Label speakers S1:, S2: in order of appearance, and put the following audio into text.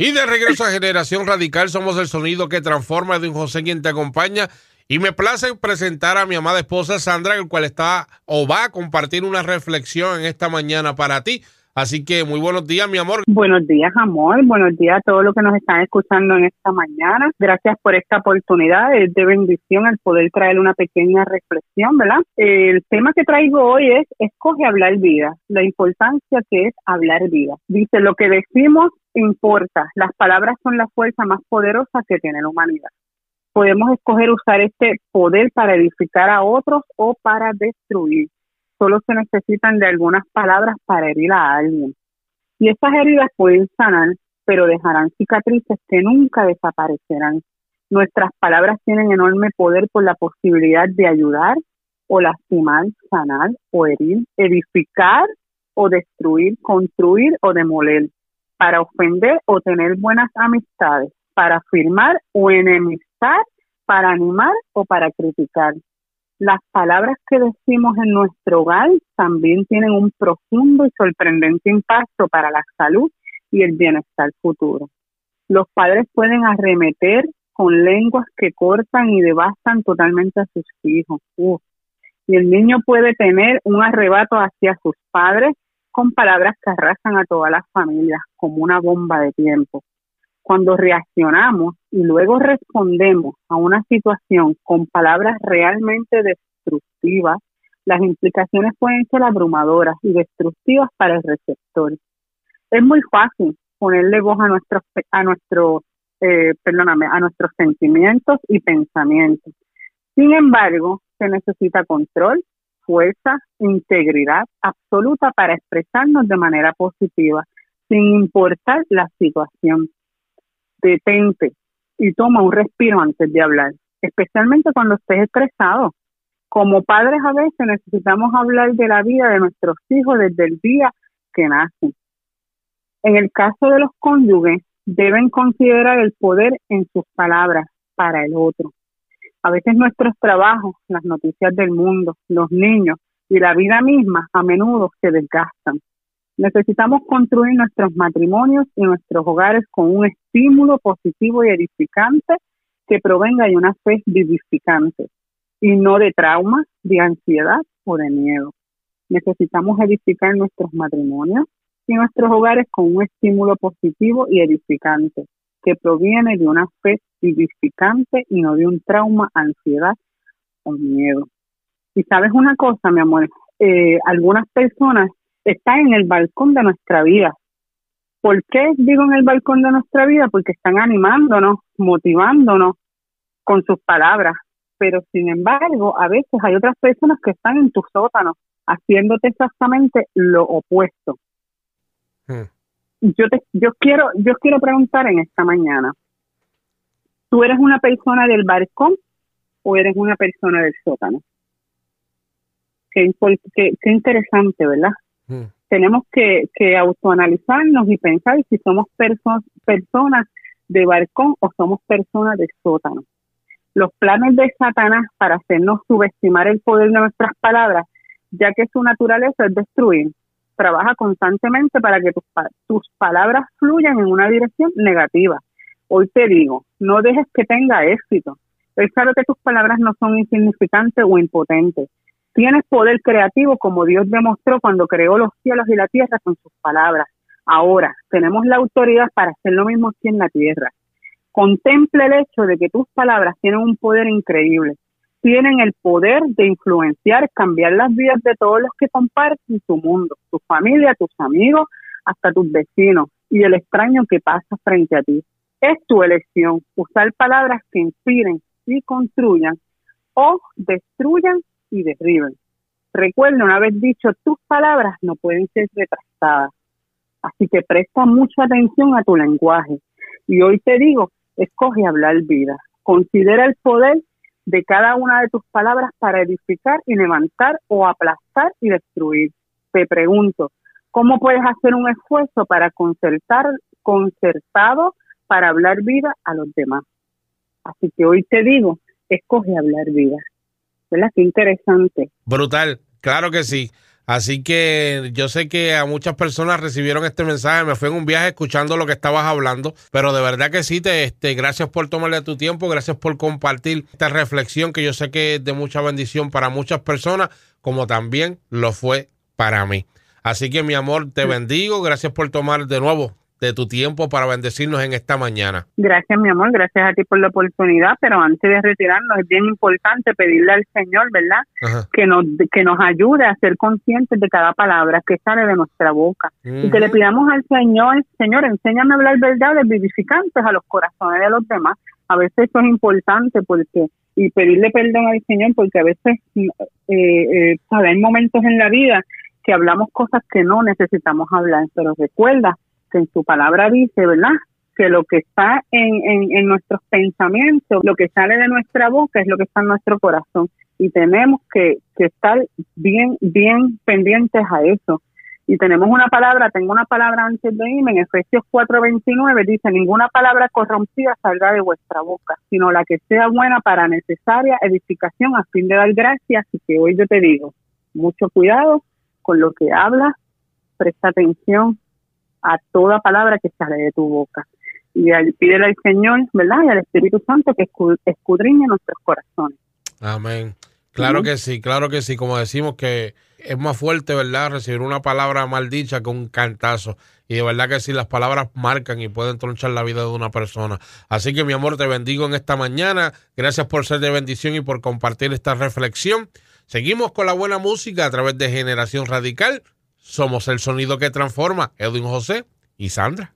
S1: Y de regreso a Generación Radical, somos el sonido que transforma de un José quien te acompaña. Y me place presentar a mi amada esposa Sandra, el cual está o va a compartir una reflexión en esta mañana para ti. Así que muy buenos días, mi amor.
S2: Buenos días, amor. Buenos días a todos los que nos están escuchando en esta mañana. Gracias por esta oportunidad. Es de bendición el poder traer una pequeña reflexión, ¿verdad? El tema que traigo hoy es escoge hablar vida, la importancia que es hablar vida. Dice, lo que decimos importa. Las palabras son la fuerza más poderosa que tiene la humanidad. Podemos escoger usar este poder para edificar a otros o para destruir solo se necesitan de algunas palabras para herir a alguien. Y esas heridas pueden sanar, pero dejarán cicatrices que nunca desaparecerán. Nuestras palabras tienen enorme poder por la posibilidad de ayudar o lastimar, sanar o herir, edificar o destruir, construir o demoler, para ofender o tener buenas amistades, para afirmar o enemistar, para animar o para criticar. Las palabras que decimos en nuestro hogar también tienen un profundo y sorprendente impacto para la salud y el bienestar futuro. Los padres pueden arremeter con lenguas que cortan y devastan totalmente a sus hijos. Y el niño puede tener un arrebato hacia sus padres con palabras que arrasan a todas las familias como una bomba de tiempo. Cuando reaccionamos y luego respondemos a una situación con palabras realmente destructivas, las implicaciones pueden ser abrumadoras y destructivas para el receptor. Es muy fácil ponerle voz a nuestros a nuestro eh, perdóname, a nuestros sentimientos y pensamientos. Sin embargo, se necesita control, fuerza, integridad absoluta para expresarnos de manera positiva, sin importar la situación detente y toma un respiro antes de hablar, especialmente cuando estés estresado. Como padres a veces necesitamos hablar de la vida de nuestros hijos desde el día que nacen. En el caso de los cónyuges, deben considerar el poder en sus palabras para el otro. A veces nuestros trabajos, las noticias del mundo, los niños y la vida misma a menudo se desgastan. Necesitamos construir nuestros matrimonios y nuestros hogares con un estímulo positivo y edificante que provenga de una fe vivificante y no de trauma, de ansiedad o de miedo. Necesitamos edificar nuestros matrimonios y nuestros hogares con un estímulo positivo y edificante que proviene de una fe vivificante y no de un trauma, ansiedad o miedo. Y sabes una cosa, mi amor, eh, algunas personas está en el balcón de nuestra vida. ¿Por qué digo en el balcón de nuestra vida? Porque están animándonos, motivándonos con sus palabras. Pero sin embargo, a veces hay otras personas que están en tu sótano haciéndote exactamente lo opuesto. Hmm. Yo te, yo quiero, yo quiero preguntar en esta mañana, ¿tú eres una persona del balcón o eres una persona del sótano? Qué, qué, qué interesante, ¿verdad? Tenemos que, que autoanalizarnos y pensar si somos personas de balcón o somos personas de sótano. Los planes de Satanás para hacernos subestimar el poder de nuestras palabras, ya que su naturaleza es destruir, trabaja constantemente para que tus, tus palabras fluyan en una dirección negativa. Hoy te digo, no dejes que tenga éxito. Es claro que tus palabras no son insignificantes o impotentes. Tienes poder creativo como Dios demostró cuando creó los cielos y la tierra con sus palabras. Ahora tenemos la autoridad para hacer lo mismo aquí en la tierra. Contemple el hecho de que tus palabras tienen un poder increíble. Tienen el poder de influenciar, cambiar las vidas de todos los que comparten tu mundo, tu familia, tus amigos, hasta tus vecinos y el extraño que pasa frente a ti. Es tu elección usar palabras que inspiren y construyan o destruyan y derriben. Recuerda una vez dicho, tus palabras no pueden ser retrasadas. Así que presta mucha atención a tu lenguaje. Y hoy te digo, escoge hablar vida. Considera el poder de cada una de tus palabras para edificar y levantar o aplastar y destruir. Te pregunto, ¿cómo puedes hacer un esfuerzo para concertar, concertado para hablar vida a los demás? Así que hoy te digo, escoge hablar vida. ¿Verdad? Qué interesante.
S1: Brutal, claro que sí. Así que yo sé que a muchas personas recibieron este mensaje, me fui en un viaje escuchando lo que estabas hablando, pero de verdad que sí, te, este, gracias por tomarle tu tiempo, gracias por compartir esta reflexión que yo sé que es de mucha bendición para muchas personas, como también lo fue para mí. Así que mi amor, te bendigo, gracias por tomar de nuevo de tu tiempo para bendecirnos en esta mañana.
S2: Gracias, mi amor, gracias a ti por la oportunidad, pero antes de retirarnos es bien importante pedirle al Señor, ¿verdad? Que nos que nos ayude a ser conscientes de cada palabra que sale de nuestra boca y que le pidamos al Señor, Señor, enséñame a hablar verdades vivificantes a los corazones de los demás. A veces eso es importante porque y pedirle perdón al Señor porque a veces eh, eh, hay momentos en la vida que hablamos cosas que no necesitamos hablar, pero recuerda que en su palabra dice, ¿verdad? Que lo que está en, en, nuestros pensamientos, lo que sale de nuestra boca es lo que está en nuestro corazón. Y tenemos que, que estar bien, bien pendientes a eso. Y tenemos una palabra, tengo una palabra antes de irme, en Efesios 4:29 dice, ninguna palabra corrompida salga de vuestra boca, sino la que sea buena para necesaria edificación a fin de dar gracias. Y que hoy yo te digo, mucho cuidado con lo que hablas, presta atención, a toda palabra que sale de tu boca. Y al, pídele al Señor, ¿verdad? Y al Espíritu Santo que escudriñe nuestros corazones.
S1: Amén. Claro que sí, claro que sí. Como decimos que es más fuerte, ¿verdad? Recibir una palabra maldicha que un cantazo. Y de verdad que sí, las palabras marcan y pueden tronchar la vida de una persona. Así que mi amor, te bendigo en esta mañana. Gracias por ser de bendición y por compartir esta reflexión. Seguimos con la buena música a través de Generación Radical. Somos el sonido que transforma. Edwin José y Sandra.